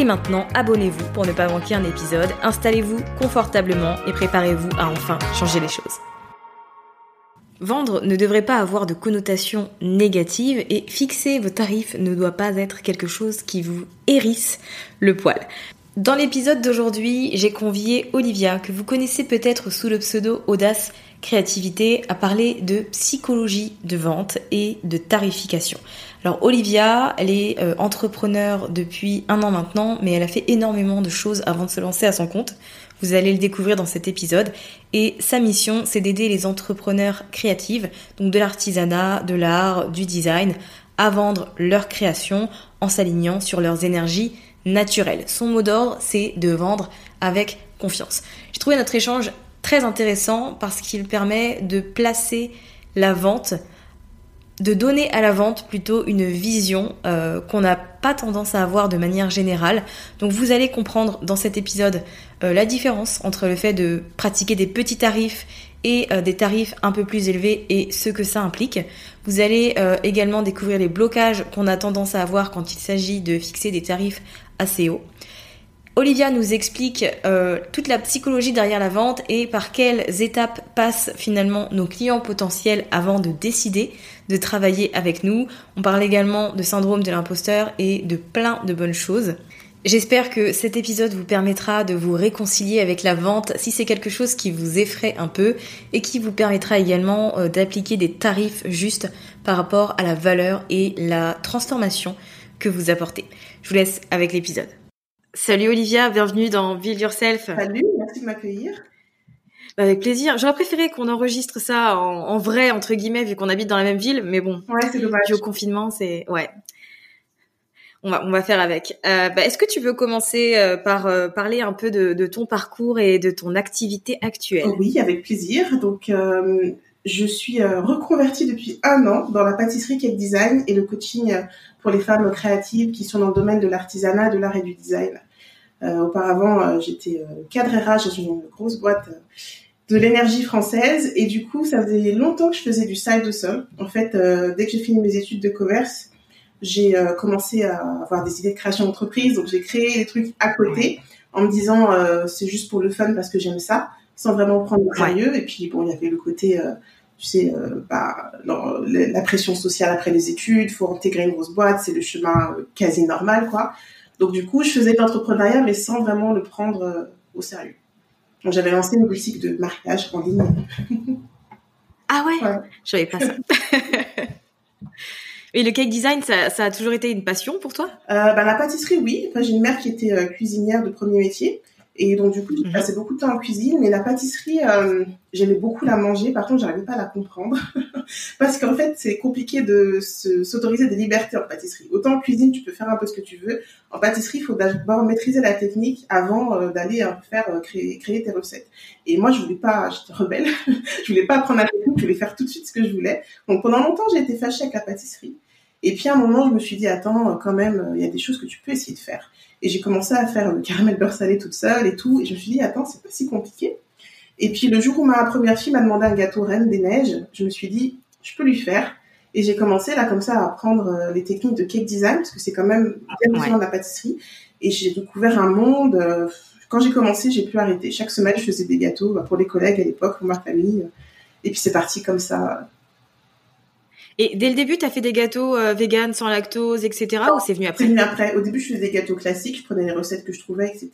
Et maintenant, abonnez-vous pour ne pas manquer un épisode, installez-vous confortablement et préparez-vous à enfin changer les choses. Vendre ne devrait pas avoir de connotation négative et fixer vos tarifs ne doit pas être quelque chose qui vous hérisse le poil. Dans l'épisode d'aujourd'hui, j'ai convié Olivia, que vous connaissez peut-être sous le pseudo Audace Créativité, à parler de psychologie de vente et de tarification. Alors Olivia, elle est euh, entrepreneur depuis un an maintenant, mais elle a fait énormément de choses avant de se lancer à son compte. Vous allez le découvrir dans cet épisode. Et sa mission, c'est d'aider les entrepreneurs créatives, donc de l'artisanat, de l'art, du design, à vendre leurs créations en s'alignant sur leurs énergies naturelles. Son mot d'ordre, c'est de vendre avec confiance. J'ai trouvé notre échange très intéressant parce qu'il permet de placer la vente de donner à la vente plutôt une vision euh, qu'on n'a pas tendance à avoir de manière générale. Donc vous allez comprendre dans cet épisode euh, la différence entre le fait de pratiquer des petits tarifs et euh, des tarifs un peu plus élevés et ce que ça implique. Vous allez également découvrir les blocages qu'on a tendance à avoir quand il s'agit de fixer des tarifs assez hauts. Olivia nous explique toute la psychologie derrière la vente et par quelles étapes passent finalement nos clients potentiels avant de décider de travailler avec nous. On parle également de syndrome de l'imposteur et de plein de bonnes choses. J'espère que cet épisode vous permettra de vous réconcilier avec la vente si c'est quelque chose qui vous effraie un peu et qui vous permettra également euh, d'appliquer des tarifs justes par rapport à la valeur et la transformation que vous apportez. Je vous laisse avec l'épisode. Salut Olivia, bienvenue dans Build Yourself. Salut, merci de m'accueillir. Bah, avec plaisir. J'aurais préféré qu'on enregistre ça en, vrai, entre guillemets, vu qu'on habite dans la même ville, mais bon. Ouais, c'est dommage. Au confinement, c'est... Ouais. On va, on va faire avec. Euh, bah, Est-ce que tu veux commencer euh, par euh, parler un peu de, de, ton parcours et de ton activité actuelle? Oui, avec plaisir. Donc, je suis reconvertie depuis un an dans la pâtisserie cake design et le coaching pour les femmes créatives qui sont dans le domaine de l'artisanat, de l'art et du design. Euh, auparavant, euh, j'étais euh, cadre RH dans une grosse boîte de l'énergie française et du coup, ça faisait longtemps que je faisais du side de sol. En fait, dès que j'ai fini mes études de commerce, j'ai commencé à avoir des idées de création d'entreprise, donc j'ai créé des trucs à côté en me disant c'est juste pour le fun parce que j'aime ça, sans vraiment prendre au sérieux. Et puis bon, il y avait le côté tu sais, euh, bah, la pression sociale après les études, faut intégrer une grosse boîte, c'est le chemin euh, quasi normal, quoi. Donc du coup, je faisais de l'entrepreneuriat, mais sans vraiment le prendre euh, au sérieux. J'avais lancé une boutique de mariage en ligne. ah ouais, Je savais pas ça. Et le cake design, ça, ça a toujours été une passion pour toi? Euh, bah, La pâtisserie, oui. Enfin, j'ai une mère qui était euh, cuisinière de premier métier. Et donc, du coup, j'ai mhm. passé beaucoup de temps en cuisine. Mais la pâtisserie, euh, j'aimais beaucoup la manger. Par contre, j'arrivais pas à la comprendre. Parce qu'en fait, c'est compliqué de s'autoriser des libertés en pâtisserie. Autant en cuisine, tu peux faire un peu ce que tu veux. En pâtisserie, il faut d'abord maîtriser la technique avant euh, d'aller euh, faire créer, créer tes recettes. Et moi, je voulais pas, j'étais rebelle. je voulais pas apprendre la technique, je voulais faire tout de suite ce que je voulais. Donc, pendant longtemps, j'ai été fâchée avec la pâtisserie. Et puis, à un moment, je me suis dit, attends, quand même, il y a des choses que tu peux essayer de faire. Et j'ai commencé à faire le caramel beurre salé toute seule et tout. Et je me suis dit, attends, c'est pas si compliqué. Et puis le jour où ma première fille m'a demandé un gâteau reine des neiges, je me suis dit, je peux lui faire. Et j'ai commencé là comme ça à apprendre euh, les techniques de cake design parce que c'est quand même bien ouais. de la pâtisserie. Et j'ai découvert un monde. Euh, quand j'ai commencé, j'ai pu arrêter. Chaque semaine, je faisais des gâteaux bah, pour les collègues à l'époque, pour ma famille. Et puis c'est parti comme ça et dès le début, tu as fait des gâteaux euh, vegan, sans lactose, etc. ou c'est venu après C'est venu après? Au début, je faisais des gâteaux classiques, je prenais les recettes que je trouvais, etc.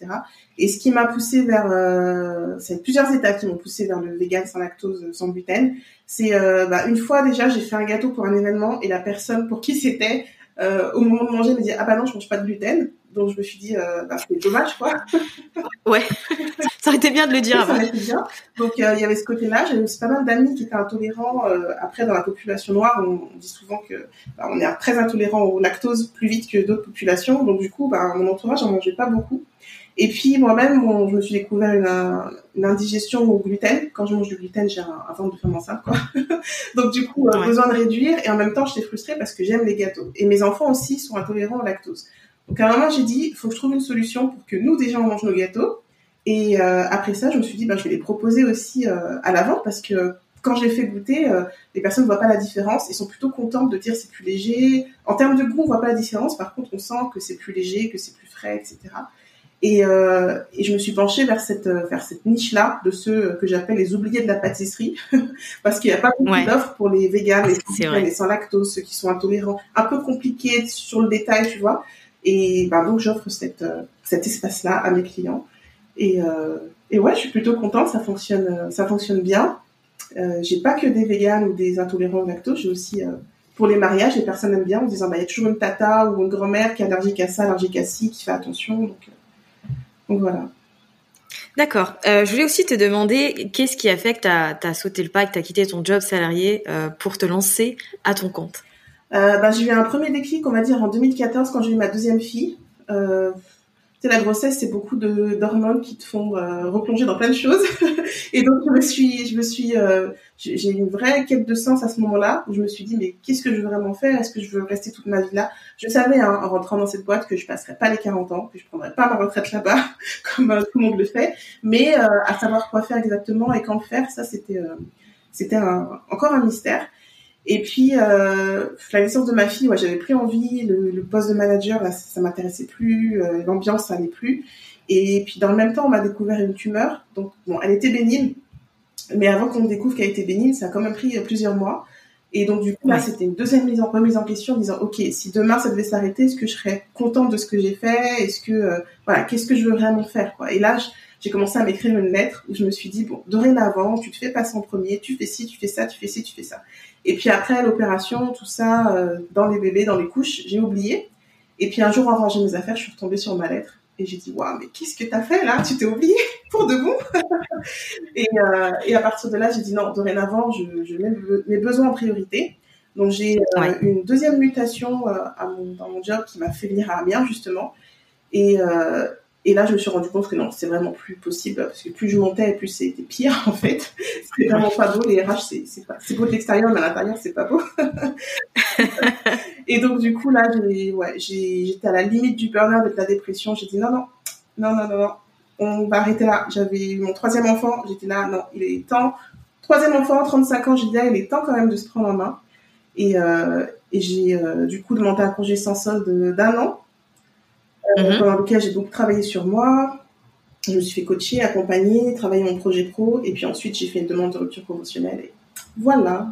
Et ce qui m'a poussé vers, euh, c'est plusieurs étapes qui m'ont poussé vers le vegan, sans lactose, sans gluten. C'est euh, bah, une fois déjà, j'ai fait un gâteau pour un événement et la personne pour qui c'était, euh, au moment de manger, me dit ah bah non, je mange pas de gluten. Donc je me suis dit, euh, bah, c'est dommage, quoi. ouais, ça aurait été bien de le dire. ça aurait été bien. Donc euh, il y avait ce côté-là. J'avais aussi pas mal d'amis qui étaient intolérants. Euh, après, dans la population noire, on, dit souvent que bah, on est très intolérant au lactose plus vite que d'autres populations. Donc du coup, bah, mon entourage, j'en mangeais pas beaucoup. Et puis moi-même, je me suis découvert une, une, indigestion au gluten. Quand je mange du gluten, j'ai un, un ventre de femme enceinte, quoi. Donc du coup, ouais. besoin de réduire. Et en même temps, j'étais frustrée parce que j'aime les gâteaux. Et mes enfants aussi sont intolérants au lactose. Donc à un moment, j'ai dit, il faut que je trouve une solution pour que nous, déjà, on mange nos gâteaux. Et euh, après ça, je me suis dit, ben, je vais les proposer aussi euh, à la vente parce que quand j'ai fait goûter, euh, les personnes ne voient pas la différence et sont plutôt contentes de dire c'est plus léger. En termes de goût, on voit pas la différence. Par contre, on sent que c'est plus léger, que c'est plus frais, etc. Et, euh, et, je me suis penchée vers cette vers cette niche là de ceux que j'appelle les oubliés de la pâtisserie parce qu'il n'y a pas beaucoup ouais. d'offres pour les véganes, les, les sans lactose, ceux qui sont intolérants, un peu compliqué sur le détail, tu vois. Et bah, donc, j'offre cette, euh, cet espace-là à mes clients. Et, euh, et ouais, je suis plutôt contente, ça fonctionne, euh, ça fonctionne bien. Euh, j'ai pas que des véganes ou des intolérants au lactose, j'ai aussi euh, pour les mariages, les personnes aiment bien en disant bah il y a toujours une tata ou une grand-mère qui est allergique à ça, allergique à ci, qui fait attention. Donc, donc voilà. D'accord. Euh, je voulais aussi te demander qu'est-ce qui a fait que tu as, sauté le pas, que tu as quitté ton job salarié euh, pour te lancer à ton compte? Euh, bah, j'ai eu un premier déclic, on va dire, en 2014 quand j'ai eu ma deuxième fille. Euh, la grossesse, c'est beaucoup d'hormones qui te font euh, replonger dans plein de choses. et donc je me suis, je me suis, euh, j'ai une vraie quête de sens à ce moment-là où je me suis dit mais qu'est-ce que je veux vraiment faire? Est-ce que je veux rester toute ma vie là? Je savais hein, en rentrant dans cette boîte que je passerais pas les 40 ans, que je prendrais pas ma retraite là-bas comme euh, tout le monde le fait, mais euh, à savoir quoi faire exactement et quand faire, ça c'était euh, c'était encore un mystère. Et puis, euh, la naissance de ma fille, ouais, j'avais plus envie. Le, le, poste de manager, là, ça, ça m'intéressait plus. Euh, L'ambiance, ça allait plus. Et puis, dans le même temps, on m'a découvert une tumeur. Donc, bon, elle était bénigne. Mais avant qu'on découvre qu'elle était bénigne, ça a quand même pris plusieurs mois. Et donc, du coup, là, c'était une deuxième mise en, remise en question en disant, OK, si demain ça devait s'arrêter, est-ce que je serais contente de ce que j'ai fait? Est-ce que, euh, voilà, qu'est-ce que je veux vraiment faire, quoi? Et là, j'ai commencé à m'écrire une lettre où je me suis dit, bon, dorénavant, tu te fais passer en premier, tu fais ci, tu fais ça, tu fais ci, tu fais ça. Et puis après l'opération, tout ça, euh, dans les bébés, dans les couches, j'ai oublié. Et puis un jour, en rangeant mes affaires, je suis retombée sur ma lettre. Et j'ai dit, waouh, mais qu'est-ce que t'as fait là? Tu t'es oublié pour de bon? Et, euh, et à partir de là, j'ai dit, non, dorénavant, je, je mets mes besoins en priorité. Donc j'ai euh, ouais. une deuxième mutation euh, à mon, dans mon job qui m'a fait venir à Amiens, justement. Et, et là, je me suis rendu compte que non, c'est vraiment plus possible parce que plus je montais, plus c'était pire en fait. C'est vraiment pas beau. Les RH, c'est beau de l'extérieur, mais à l'intérieur, c'est pas beau. et donc du coup là, j'étais à la limite du burn-out, de la dépression. J'ai dit non non non non non non, on va arrêter là. J'avais eu mon troisième enfant, j'étais là non, il est temps. Troisième enfant, 35 ans, j'ai dit là, il est temps quand même de se prendre en main. Et euh, j'ai euh, du coup demandé un congé sans solde d'un an mm-hmm. pendant lequel j'ai beaucoup travaillé sur moi. Je me suis fait coacher, accompagner, travailler mon projet pro, et puis ensuite j'ai fait une demande de rupture conventionnelle. Et voilà.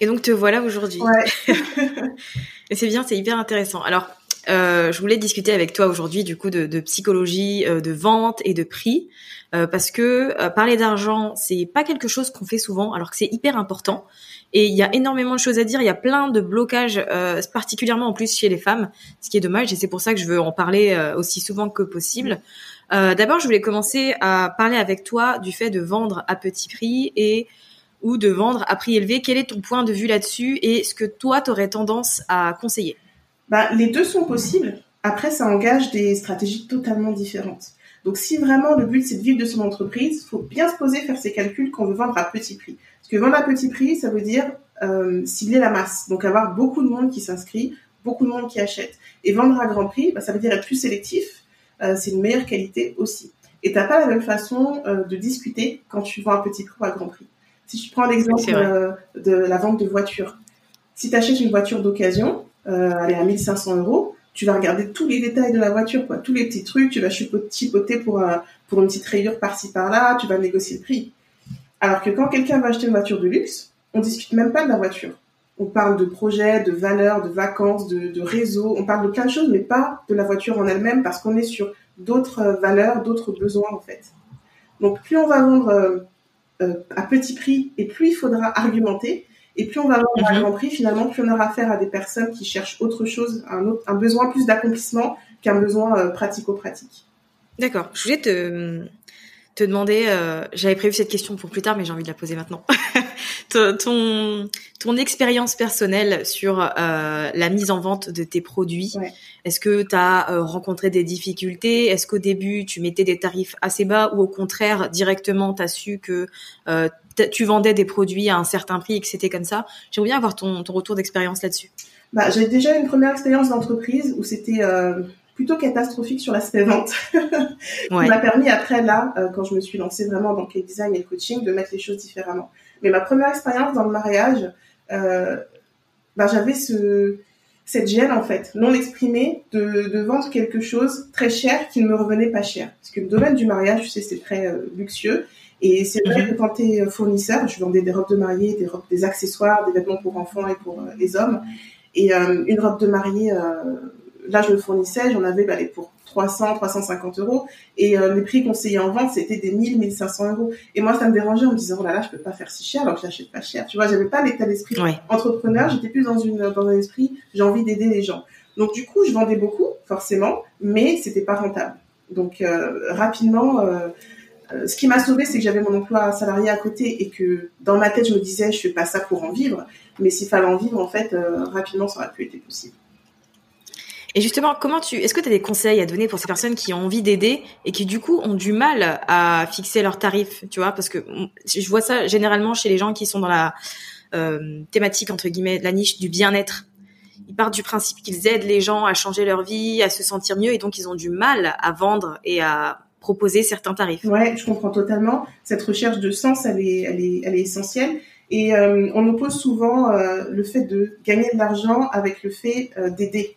et donc te voilà aujourd'hui. Ouais. et c'est bien, c'est hyper intéressant. Alors, euh, je voulais discuter avec toi aujourd'hui du coup de, psychologie, euh, de vente et de prix, euh, parce que parler d'argent, c'est pas quelque chose qu'on fait souvent, alors que c'est hyper important. Et il y a énormément de choses à dire. Il y a plein de blocages, particulièrement en plus chez les femmes, ce qui est dommage. Et c'est pour ça que je veux en parler aussi souvent que possible. D'abord, je voulais commencer à parler avec toi du fait de vendre à petit prix et ou de vendre à prix élevé. Quel est ton point de vue là-dessus et ce que toi, tu aurais tendance à conseiller? Bah, Les deux sont possibles. Après, ça engage des stratégies totalement différentes. Donc, si vraiment le but c'est de vivre de son entreprise, faut bien se poser, faire ses calculs qu'on veut vendre à petit prix. Parce que vendre à petit prix, ça veut dire euh, cibler la masse. Donc, avoir beaucoup de monde qui s'inscrit, beaucoup de monde qui achète. Et vendre à grand prix, bah, ça veut dire être plus sélectif. Euh, c'est une meilleure qualité aussi. Et t'as pas la même façon euh, de discuter quand tu vends à petit prix ou à grand prix. Si je prends l'exemple euh, de la vente de voitures, si tu achètes une voiture d'occasion, euh, est à 1500 euros, tu vas regarder tous les détails de la voiture, quoi, tous les petits trucs, tu vas chipoter pour, pour une petite rayure par-ci par-là, tu vas négocier le prix. Alors que quand quelqu'un va acheter une voiture de luxe, on discute même pas de la voiture. On parle de projets, de valeurs, de vacances, de, de réseaux, on parle de plein de choses, mais pas de la voiture en elle-même parce qu'on est sur d'autres valeurs, d'autres besoins en fait. Donc plus on va vendre euh, euh, à petit prix et plus il faudra argumenter et plus on va avoir un mhm. grand prix finalement plus on aura affaire à des personnes qui cherchent autre chose un, autre, un besoin plus d'accomplissement qu'un besoin euh, pratico-pratique. D'accord. Je voulais te te demander, euh, j'avais prévu cette question pour plus tard, mais j'ai envie de la poser maintenant. ton ton expérience personnelle sur euh, la mise en vente de tes produits. Est-ce que tu as rencontré des difficultés? Est-ce qu'au début tu mettais des tarifs assez bas ou au contraire directement tu as su que tu vendais des produits à un certain prix et que c'était comme ça J'aimerais bien avoir ton, ton retour d'expérience là-dessus. Bah, j'ai déjà une première expérience d'entreprise où c'était euh, plutôt catastrophique sur l'aspect vente. ouais. m'a permis après là, euh, quand je me suis lancée vraiment dans le design et le coaching, de mettre les choses différemment. Mais ma première expérience dans le mariage, euh, bah, j'avais ce cette gêne en fait non exprimée de, de, vendre quelque chose très cher qui ne me revenait pas cher. Parce que le domaine du mariage, tu sais, c'est très euh, luxueux. Et c'est vrai mhm. que quand tu es fournisseur, je vendais des robes de mariée, des robes, des accessoires, des vêtements pour enfants et pour les hommes. Et une robe de mariée là, je le fournissais, j'en avais bah, pour 300, 350 euros. Et euh, les prix conseillés en vente, c'était des 1000, 1500 euros. Et moi, ça me dérangeait en me disant, oh là là, je peux pas faire si cher alors que j'achète pas cher. Tu vois, j'avais pas l'état d'esprit entrepreneur, j'étais plus dans, une, dans un esprit, j'ai envie d'aider les gens. Donc, du coup, je vendais beaucoup, forcément, mais c'était pas rentable. Donc, euh, rapidement, euh, ce qui m'a sauvé, c'est que j'avais mon emploi salarié à côté et que dans ma tête, je me disais, je fais pas ça pour en vivre. Mais s'il fallait en vivre, en fait, rapidement, ça aurait pu être possible. Et justement, comment tu, est-ce que tu as des conseils à donner pour ces personnes qui ont envie d'aider et qui du coup ont du mal à fixer leurs tarifs, tu vois, parce que je vois ça généralement chez les gens qui sont dans la euh, thématique entre guillemets, la niche du bien-être. Ils partent du principe qu'ils aident les gens à changer leur vie, à se sentir mieux, et donc ils ont du mal à vendre et à proposer certains tarifs. Ouais, je comprends totalement. Cette recherche de sens, elle est, elle est, elle est essentielle. Et euh, on oppose souvent euh, le fait de gagner de l'argent avec le fait euh, d'aider.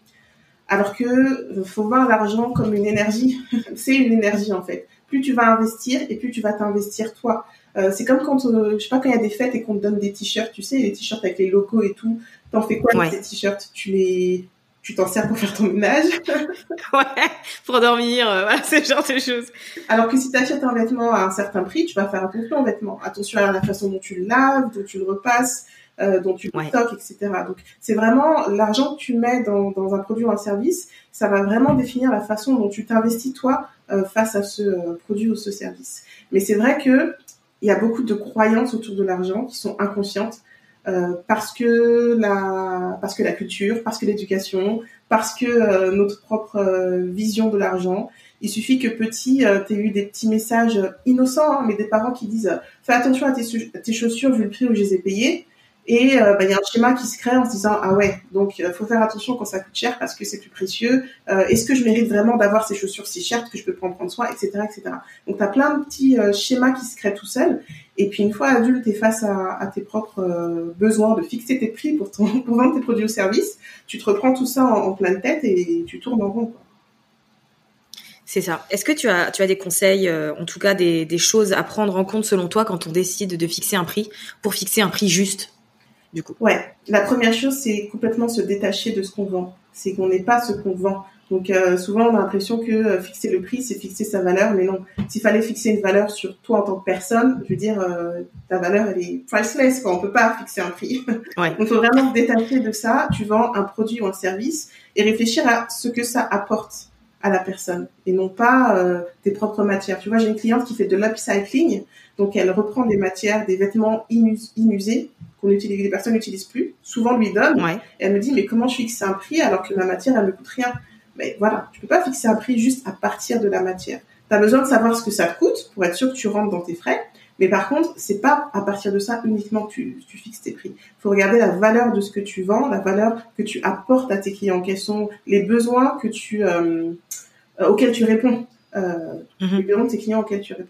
Alors que faut voir l'argent comme une énergie. c'est une énergie en fait. Plus tu vas investir et plus tu vas t'investir toi. C'est comme quand, je sais pas, quand il y a des fêtes et qu'on te donne des t-shirts, tu sais, les t-shirts avec les locaux et tout. T'en fais quoi avec ces t-shirts? Tu les, tu t'en sers pour faire ton ménage Ouais, pour dormir, voilà, c'est genre de choses. Alors que si tu achètes un vêtement à un certain prix, tu vas faire attention au vêtement. Attention à la façon dont tu le laves, dont tu le repasses, euh, dont tu stockes, etc. Donc c'est vraiment l'argent que tu mets dans, dans, un produit ou un service, ça va vraiment définir la façon dont tu t'investis toi euh, face à ce euh, produit ou ce service. Mais c'est vrai que il y a beaucoup de croyances autour de l'argent qui sont inconscientes euh, parce que la parce que la culture, parce que l'éducation, parce que euh, notre propre vision de l'argent. Il suffit que petit, tu eu des petits messages innocents, hein, mais des parents qui disent fais attention à tes, tes chaussures vu le prix où je les ai payées. Et euh, bah, il y a un schéma qui se crée en se disant ah ouais donc il euh, faut faire attention quand ça coûte cher parce que c'est plus précieux. Euh, est-ce que je mérite vraiment d'avoir ces chaussures si chères que je peux prendre soin, etc., etc. Donc tu as plein de petits schémas qui se créent tout seul. Et puis une fois adulte et face à, tes propres besoins de fixer tes prix pour, vendre tes produits ou services, tu te reprends tout ça en, pleine tête et tu tournes en rond. C'est ça. Est-ce que tu as, tu as des conseils, en tout cas des choses à prendre en compte selon toi quand on décide de fixer un prix pour fixer un prix juste? Du coup Ouais, la première chose, c'est complètement se détacher de ce qu'on vend. C'est qu'on n'est pas ce qu'on vend. Donc euh, souvent, on a l'impression que euh, fixer le prix, c'est fixer sa valeur, mais non. S'il fallait fixer une valeur sur toi en tant que personne, je veux dire, euh, ta valeur, elle est priceless, quoi. On peut pas fixer un prix. Ouais. Donc, il faut vraiment se détacher de ça. Tu vends un produit ou un service et réfléchir à ce que ça apporte à la personne et non pas euh, tes propres matières. Tu vois, j'ai une cliente qui fait de l'upcycling, donc elle reprend des matières, des vêtements inus- inusés qu'on utilise, les personnes n'utilisent plus, souvent lui donne. Ouais. Et elle me dit, mais comment je fixe un prix alors que ma matière, elle ne coûte rien? Mais voilà, tu peux pas fixer un prix juste à partir de la matière. Tu as besoin de savoir ce que ça te coûte pour être sûr que tu rentres dans tes frais. Mais par contre, c'est pas à partir de ça uniquement que tu, tu fixes tes prix. Il faut regarder la valeur de ce que tu vends, la valeur que tu apportes à tes clients, quels sont les besoins que tu, euh, euh, auxquels tu réponds, euh, Mhm. les besoins de tes clients auxquels tu réponds.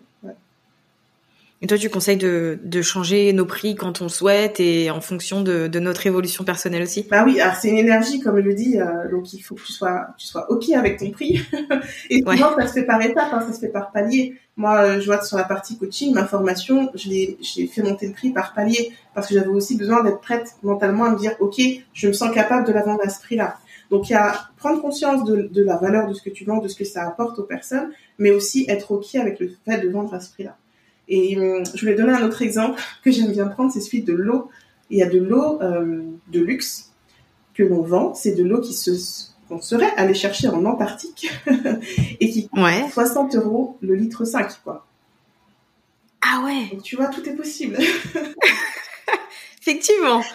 Et toi, tu conseilles de, de changer nos prix quand on souhaite et en fonction de, de notre évolution personnelle aussi? Bah oui, alors c'est une énergie, comme je le dis, euh, donc il faut que tu sois, tu sois ok avec ton prix. et souvent, ça se fait par étapes, hein, ça se fait par palier. Moi, euh, je vois que sur la partie coaching, ma formation, je l'ai, j'ai fait monter le prix par palier parce que j'avais aussi besoin d'être prête mentalement à me dire, ok, je me sens capable de la vendre à ce prix-là. Donc il y a prendre conscience de, de la valeur de ce que tu vends, de ce que ça apporte aux personnes, mais aussi être ok avec le fait de vendre à ce prix-là. Et hum, je voulais donner un autre exemple que j'aime bien prendre, c'est celui de l'eau. Il y a de l'eau euh, de luxe que l'on vend, c'est de l'eau qui se qu'on serait allé chercher en Antarctique et qui coûte Ouais. 60 euros le litre 5 quoi. Ah ouais, Donc tu vois tout est possible. effectivement. Ça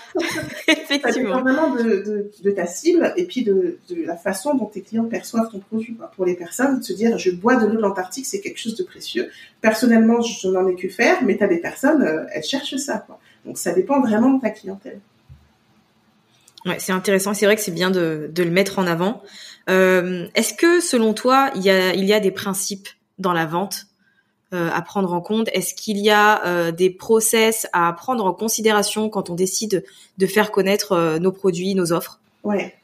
dépend effectivement. vraiment de, de, de ta cible et puis de, de la façon dont tes clients perçoivent ton produit. Quoi. Pour les personnes, de se dire je bois de l'eau de l'Antarctique, c'est quelque chose de précieux. Personnellement, je n'en ai que faire, mais tu as des personnes, euh, elles cherchent ça. Quoi. Donc ça dépend vraiment de ta clientèle. Ouais, c'est intéressant. C'est vrai que c'est bien de, de le mettre en avant. Euh, Est-ce que, selon toi, il y a, il y a des principes dans la vente à prendre en compte Est-ce qu'il y a euh, des process à prendre en considération quand on décide de faire connaître euh, nos produits, nos offres? Ouais.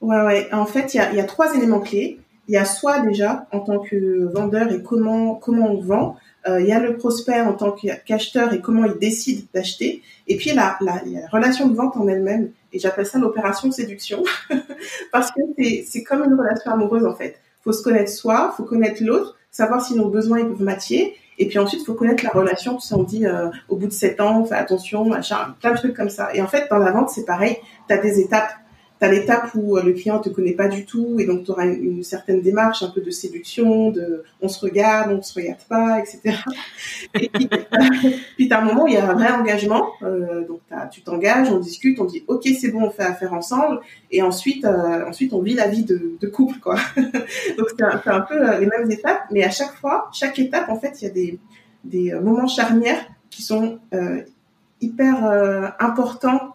Ouais, ouais. En fait, il y a, y a trois éléments clés. Il y a soit déjà en tant que vendeur et comment comment on vend. Euh, il y a le prospect en tant qu'acheteur et comment il décide d'acheter. Et puis la, la, la relation de vente en elle-même. Et j'appelle ça l'opération séduction parce que c'est comme une relation amoureuse en fait. Faut se connaître soi, faut connaître l'autre, savoir si nos besoins ils peuvent matcher. Et puis ensuite, faut connaître la relation. Tu sais, on dit euh, au bout de sept ans, fais attention, machin, plein de trucs comme ça. Et en fait, dans la vente, c'est pareil. Tu as des étapes. Tu as l'étape où euh, le client te connaît pas du tout et donc tu auras une, certaine démarche un peu de séduction, de on se regarde, on se regarde pas, etc. Et puis, tu as un moment où il y a un vrai engagement. Euh, donc tu t'engages, on discute, on dit ok c'est bon, on fait affaire ensemble. Et ensuite, euh, ensuite on vit la vie de, couple quoi. donc c'est un, un peu euh, les mêmes étapes, mais à chaque fois, chaque étape en fait il y a des, des moments charnières qui sont hyper importants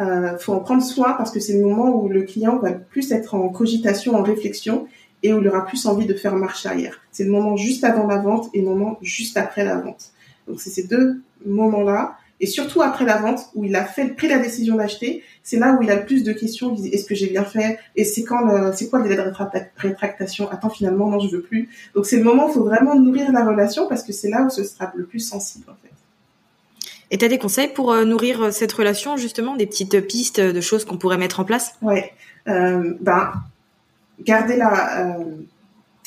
euh, faut en prendre soin parce que c'est le moment où le client va plus être en cogitation, en réflexion et où il aura plus envie de faire marche arrière. C'est le moment juste avant la vente et le moment juste après la vente. Donc c'est ces deux moments-là et surtout après la vente où il a fait pris la décision d'acheter, c'est là où il a le plus de questions. Est-ce que j'ai bien fait? Et c'est quand c'est quoi le délai de rétracta- rétractation? Attends finalement non je veux plus. Donc c'est le moment où il faut vraiment nourrir la relation parce que c'est là où ce sera le plus sensible. Et tu as des conseils pour euh, nourrir euh, cette relation, justement, des petites pistes de choses qu'on pourrait mettre en place? Ouais. Euh, ben, garder la, euh,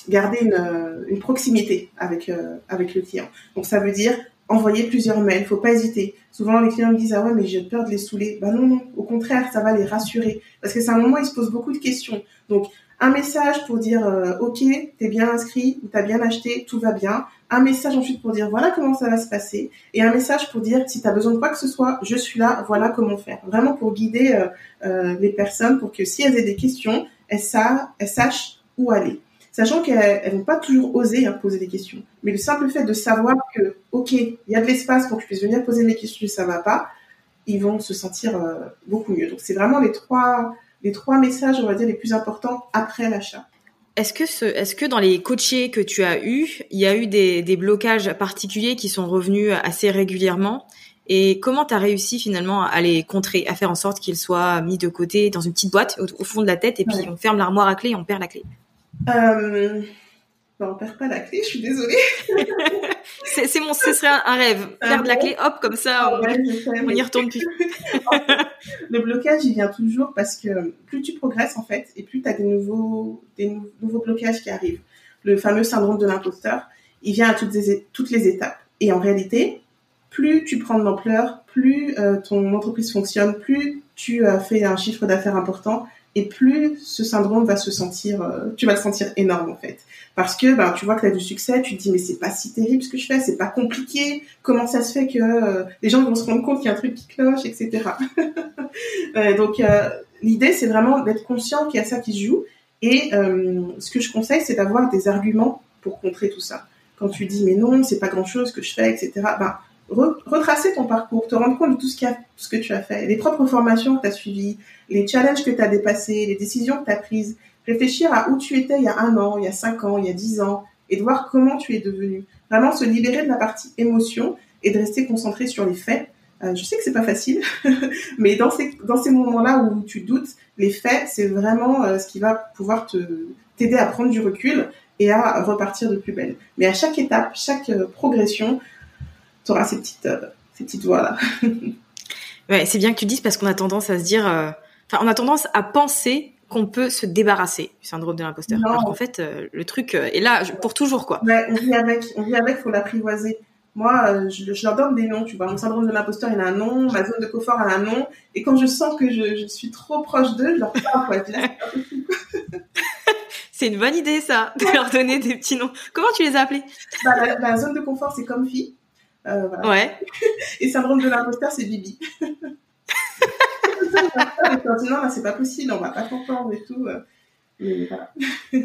garder une, euh, proximité avec euh, avec le client. Donc ça veut dire envoyer plusieurs mails. Faut pas hésiter. Souvent les clients me disent ah ouais mais j'ai peur de les saouler. Ben non non. Au contraire ça va les rassurer parce que c'est un moment où ils se posent beaucoup de questions. Donc un message pour dire euh, ok t'es bien inscrit t'as bien acheté tout va bien. Un message ensuite pour dire voilà comment ça va se passer et un message pour dire si tu as besoin de quoi que ce soit je suis là voilà comment faire. Vraiment pour guider euh, euh, les personnes pour que si elles aient des questions, elles, sa- elles sachent où aller. Sachant qu'elles elles vont pas toujours oser hein, poser des questions. Mais le simple fait de savoir que, OK, il y a de l'espace pour que je puisse venir poser mes questions ça va pas, ils vont se sentir euh, beaucoup mieux. Donc c'est vraiment les trois, les trois messages, on va dire, les plus importants après l'achat. Est-ce que, ce, est-ce que dans les coachés que tu as eus, il y a eu des, des blocages particuliers qui sont revenus assez régulièrement? Et comment tu as réussi finalement à les contrer, à faire en sorte qu'ils soient mis de côté dans une petite boîte au, au fond de la tête et puis Ouais. on ferme l'armoire à clé et on perd la clé? Euh, Ben, on perd pas la clé, je suis désolée. c'est mon, ce serait un, rêve. De la clé, hop, comme ça, on, on y retourne plus. le blocage, il vient toujours parce que plus tu progresses, en fait, et plus tu as des nouveaux, des nouveaux blocages qui arrivent. Le fameux syndrome de l'imposteur, il vient à toutes les, toutes les étapes. Et en réalité, plus tu prends de l'ampleur, plus euh, ton entreprise fonctionne, plus tu as fait un chiffre d'affaires important, et plus ce syndrome va se sentir, euh, tu vas le sentir énorme en fait. Parce que ben, tu vois que tu as du succès, tu te dis mais c'est pas si terrible ce que je fais, c'est pas compliqué, comment ça se fait que euh, les gens vont se rendre compte qu'il y a un truc qui cloche, etc. euh, donc l'idée c'est vraiment d'être conscient qu'il y a ça qui se joue. Et ce que je conseille c'est d'avoir des arguments pour contrer tout ça. Quand tu dis mais non, c'est pas grand chose que je fais, etc. retracer ton parcours, te rendre compte de tout ce, a, ce que tu as fait, les propres formations que tu as suivies, les challenges que tu as dépassés, les décisions que tu as prises, réfléchir à où tu étais il y a un an, il y a cinq ans, il y a dix ans, et de voir comment tu es devenu. Vraiment se libérer de la partie émotion et de rester concentré sur les faits. Euh, je sais que c'est pas facile, mais dans ces, dans ces moments-là où tu doutes, les faits, c'est vraiment euh, ce qui va pouvoir te t'aider à prendre du recul et à repartir de plus belle. Mais à chaque étape, chaque euh, progression, tu auras ces petites, ces petites voix-là. ouais, c'est bien que tu dises parce qu'on a tendance à se dire, enfin, on a tendance à penser qu'on peut se débarrasser du syndrome de l'imposteur. Alors qu'en fait, euh, le truc euh, est là pour toujours, quoi. Ouais, on vit avec, on vit avec, faut l'apprivoiser. Moi, euh, je, je, leur donne des noms, tu vois. Mon syndrome de l'imposteur, il a un nom, ma zone de confort, a un nom. Et quand je sens que je, je suis trop proche d'eux, je leur parle, quoi. c'est une bonne idée, ça, de leur donner des petits noms. Comment tu les as appelés? Bah, la, la, zone de confort, c'est comme fille. Euh, voilà. Ouais. Et syndrome de l'imposteur, c'est Bibi. non, c'est pas possible, on va pas comprendre et tout. Euh. Mais voilà.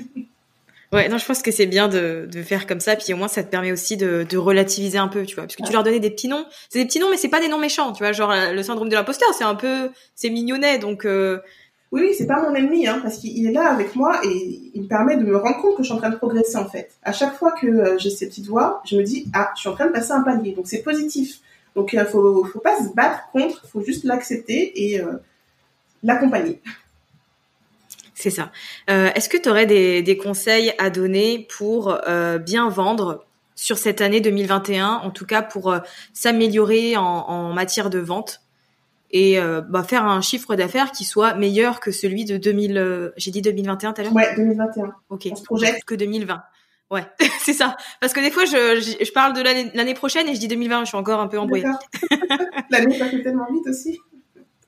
Ouais, non, je pense que c'est bien de, de, faire comme ça, puis au moins ça te permet aussi de, de relativiser un peu, tu vois, parce que tu leur donnais des petits noms, c'est des petits noms, mais c'est pas des noms méchants, tu vois, genre euh, le syndrome de l'imposteur, c'est un peu, c'est mignonnet, donc. Euh... Oui, oui, c'est pas mon ennemi, hein, parce qu'il est là avec moi et il me permet de me rendre compte que je suis en train de progresser en fait. À chaque fois que euh, j'ai ces petites voix, je me dis ah, je suis en train de passer un palier, donc c'est positif. Donc, il euh, faut, faut pas se battre contre, faut juste l'accepter et euh, l'accompagner. C'est ça. Est-ce que tu aurais des, conseils à donner pour bien vendre sur cette année 2021, en tout cas pour s'améliorer en, matière de vente? Et euh, bah, faire un chiffre d'affaires qui soit meilleur que celui de 2000. J'ai dit 2021 tout à l'heure? Ouais, 2021. Ok. On se projette que 2020. Ouais, c'est ça. Parce que des fois, je, je, parle de l'année prochaine et je dis 2020, je suis encore un peu embrouillée. l'année passe tellement vite aussi.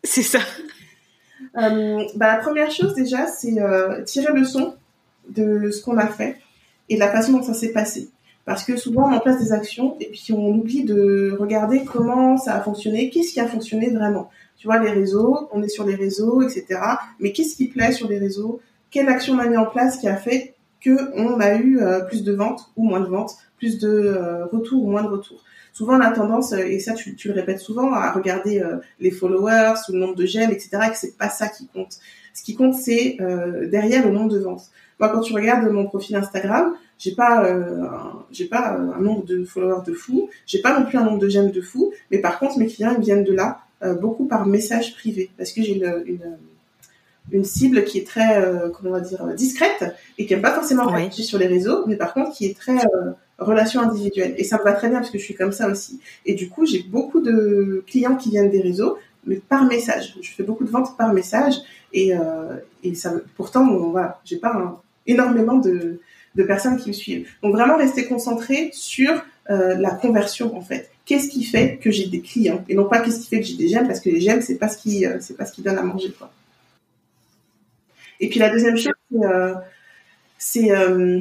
C'est ça. Euh, bah, la première chose déjà, c'est euh, tirer le son de ce qu'on a fait et de la façon dont ça s'est passé. Parce que souvent, on met en place des actions et puis on oublie de regarder comment ça a fonctionné, qu'est-ce qui a fonctionné vraiment. Tu vois, les réseaux, on est sur les réseaux, etc. Mais qu'est-ce qui plaît sur les réseaux? Quelle action on a mis en place qui a fait on a eu euh, plus de ventes ou moins de ventes, plus de euh, retours ou moins de retours? Souvent, on a tendance, euh, et ça tu, le répètes souvent, à regarder les followers ou le nombre de j'aime, etc. Et que c'est pas ça qui compte. Ce qui compte, c'est derrière le nombre de ventes. Moi, quand tu regardes mon profil Instagram, j'ai pas, j'ai pas un nombre de followers de fou, j'ai pas non plus un nombre de j'aime de fou, mais par contre, mes clients ils viennent de là beaucoup par message privé, parce que j'ai une, une une cible qui est très, euh, comment on va dire, discrète et qui n'aime pas forcément ouais. sur les réseaux, mais par contre qui est très euh, relation individuelle. Et ça me va très bien parce que je suis comme ça aussi. Et du coup, j'ai beaucoup de clients qui viennent des réseaux, mais par message. Je fais beaucoup de ventes par message et, euh, et ça, pourtant, bon, voilà, j'ai pas un, énormément de, de personnes qui me suivent. Donc vraiment rester concentré sur euh, la conversion en fait. Qu'est-ce qui fait que j'ai des clients? Et non pas qu'est-ce qui fait que j'ai des j'aime parce que les j'aime c'est pas ce qui euh, pas ce qui donne à manger quoi. Et puis la deuxième chose, c'est, euh,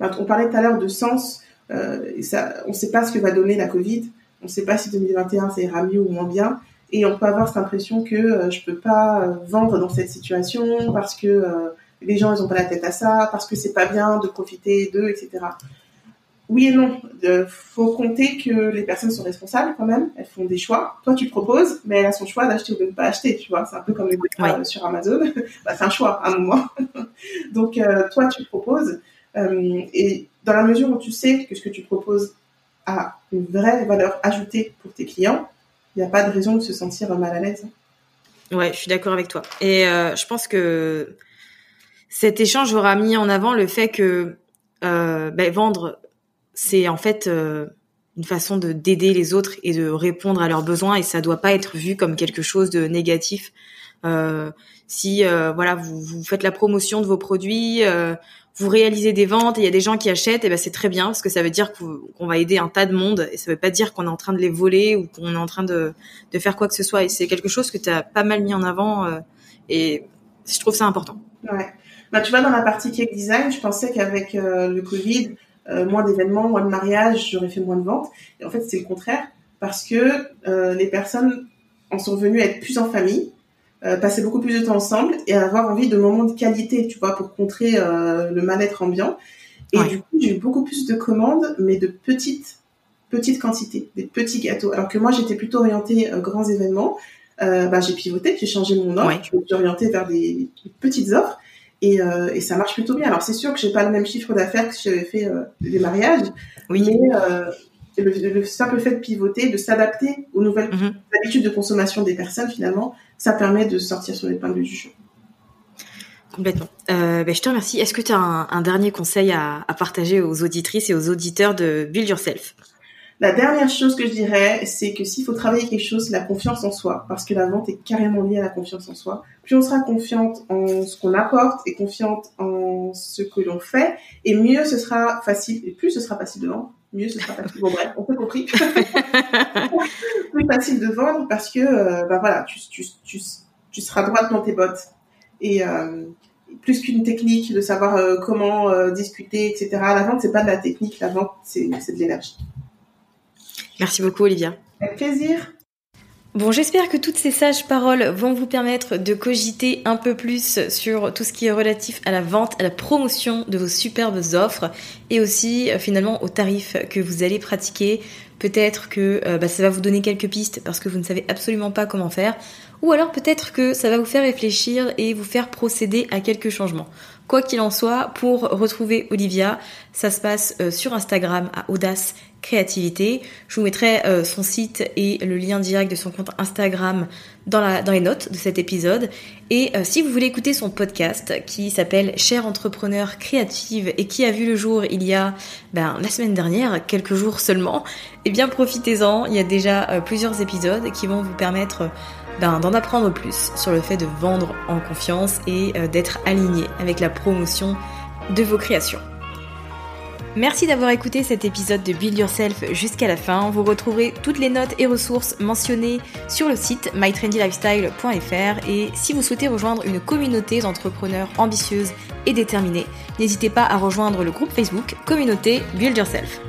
on parlait tout à l'heure de sens. On ne sait pas ce que va donner la Covid. On ne sait pas si 2021 ça ira mieux ou moins bien. Et on peut avoir cette impression que euh, je peux pas vendre dans cette situation parce que les gens ils ont pas la tête à ça, parce que c'est pas bien de profiter d'eux, etc oui et non. Il faut compter que les personnes sont responsables quand même. Elles font des choix. Toi, tu proposes, mais elle a son choix d'acheter ou de ne pas acheter. Tu vois, c'est un peu comme les ouais. sur Amazon. bah, c'est un choix à un moment. Donc, euh, toi, tu proposes. Euh, et dans la mesure où tu sais que ce que tu proposes a une vraie valeur ajoutée pour tes clients, il n'y a pas de raison de se sentir mal à l'aise. Ouais, je suis d'accord avec toi. Et euh, je pense que cet échange aura mis en avant le fait que ben, vendre, c'est en fait une façon de d'aider les autres et de répondre à leurs besoins et ça doit pas être vu comme quelque chose de négatif. Euh, si euh, voilà vous, faites la promotion de vos produits, euh, vous réalisez des ventes et il y a des gens qui achètent, et ben c'est très bien parce que ça veut dire qu'on va aider un tas de monde et ça veut pas dire qu'on est en train de les voler ou qu'on est en train de, de faire quoi que ce soit. Et c'est quelque chose que tu as pas mal mis en avant et je trouve ça important. Bah, tu vois, dans la partie cake design, je pensais qu'avec le Covid, euh, moins d'événements, moins de mariages, j'aurais fait moins de ventes. Et en fait, c'est le contraire parce que euh, les personnes en sont venues à être plus en famille, euh, passer beaucoup plus de temps ensemble et avoir envie de moments de qualité, tu vois, pour contrer le mal-être ambiant. Et du coup, j'ai eu beaucoup plus de commandes, mais de petites petites quantités, des petits gâteaux. Alors que moi, j'étais plutôt orientée grands événements. bah, j'ai pivoté, j'ai changé mon offre, je me suis orientée vers des petites offres et, euh, et, ça marche plutôt bien. Alors c'est sûr que j'ai pas le même chiffre d'affaires que si j'avais fait euh, des mariages, oui. mais euh, le, simple fait de pivoter, de s'adapter aux nouvelles mhm. habitudes de consommation des personnes, finalement, ça permet de sortir sur l'épingle du jeu. Complètement. Euh, ben, je te remercie. Est-ce que tu as un, un, dernier conseil à, à, partager aux auditrices et aux auditeurs de Build Yourself? La dernière chose que je dirais, c'est que s'il faut travailler quelque chose, c'est la confiance en soi, parce que la vente est carrément liée à la confiance en soi. Plus on sera confiante en ce qu'on apporte et confiante en ce que l'on fait, et mieux ce sera facile, et plus ce sera facile de vendre, mieux ce sera facile. Bon bref, on peut compris. plus facile de vendre parce que, euh, bah voilà, tu, tu, tu, tu, seras droite dans tes bottes. Et euh, plus qu'une technique de savoir euh, comment euh, discuter, etc. La vente, c'est pas de la technique, la vente, c'est de l'énergie. Merci beaucoup, Olivia. Avec plaisir. Bon, j'espère que toutes ces sages paroles vont vous permettre de cogiter un peu plus sur tout ce qui est relatif à la vente, à la promotion de vos superbes offres et aussi euh, finalement aux tarifs que vous allez pratiquer. Peut-être que euh, bah, ça va vous donner quelques pistes parce que vous ne savez absolument pas comment faire ou alors peut-être que ça va vous faire réfléchir et vous faire procéder à quelques changements. Quoi qu'il en soit, pour retrouver Olivia, ça se passe euh, sur Instagram à Audace Créativité. Je vous mettrai euh, son site et le lien direct de son compte Instagram dans, les notes de cet épisode. Et euh, si vous voulez écouter son podcast qui s'appelle Cher entrepreneur créative et qui a vu le jour il y a ben, la semaine dernière, quelques jours seulement, eh bien profitez-en. Il y a déjà plusieurs épisodes qui vont vous permettre ben, d'en apprendre plus sur le fait de vendre en confiance et euh, d'être aligné avec la promotion de vos créations. Merci d'avoir écouté cet épisode de Build Yourself jusqu'à la fin. Vous retrouverez toutes les notes et ressources mentionnées sur le site mytrendylifestyle.fr et si vous souhaitez rejoindre une communauté d'entrepreneurs ambitieuses et déterminés, n'hésitez pas à rejoindre le groupe Facebook Communauté Build Yourself.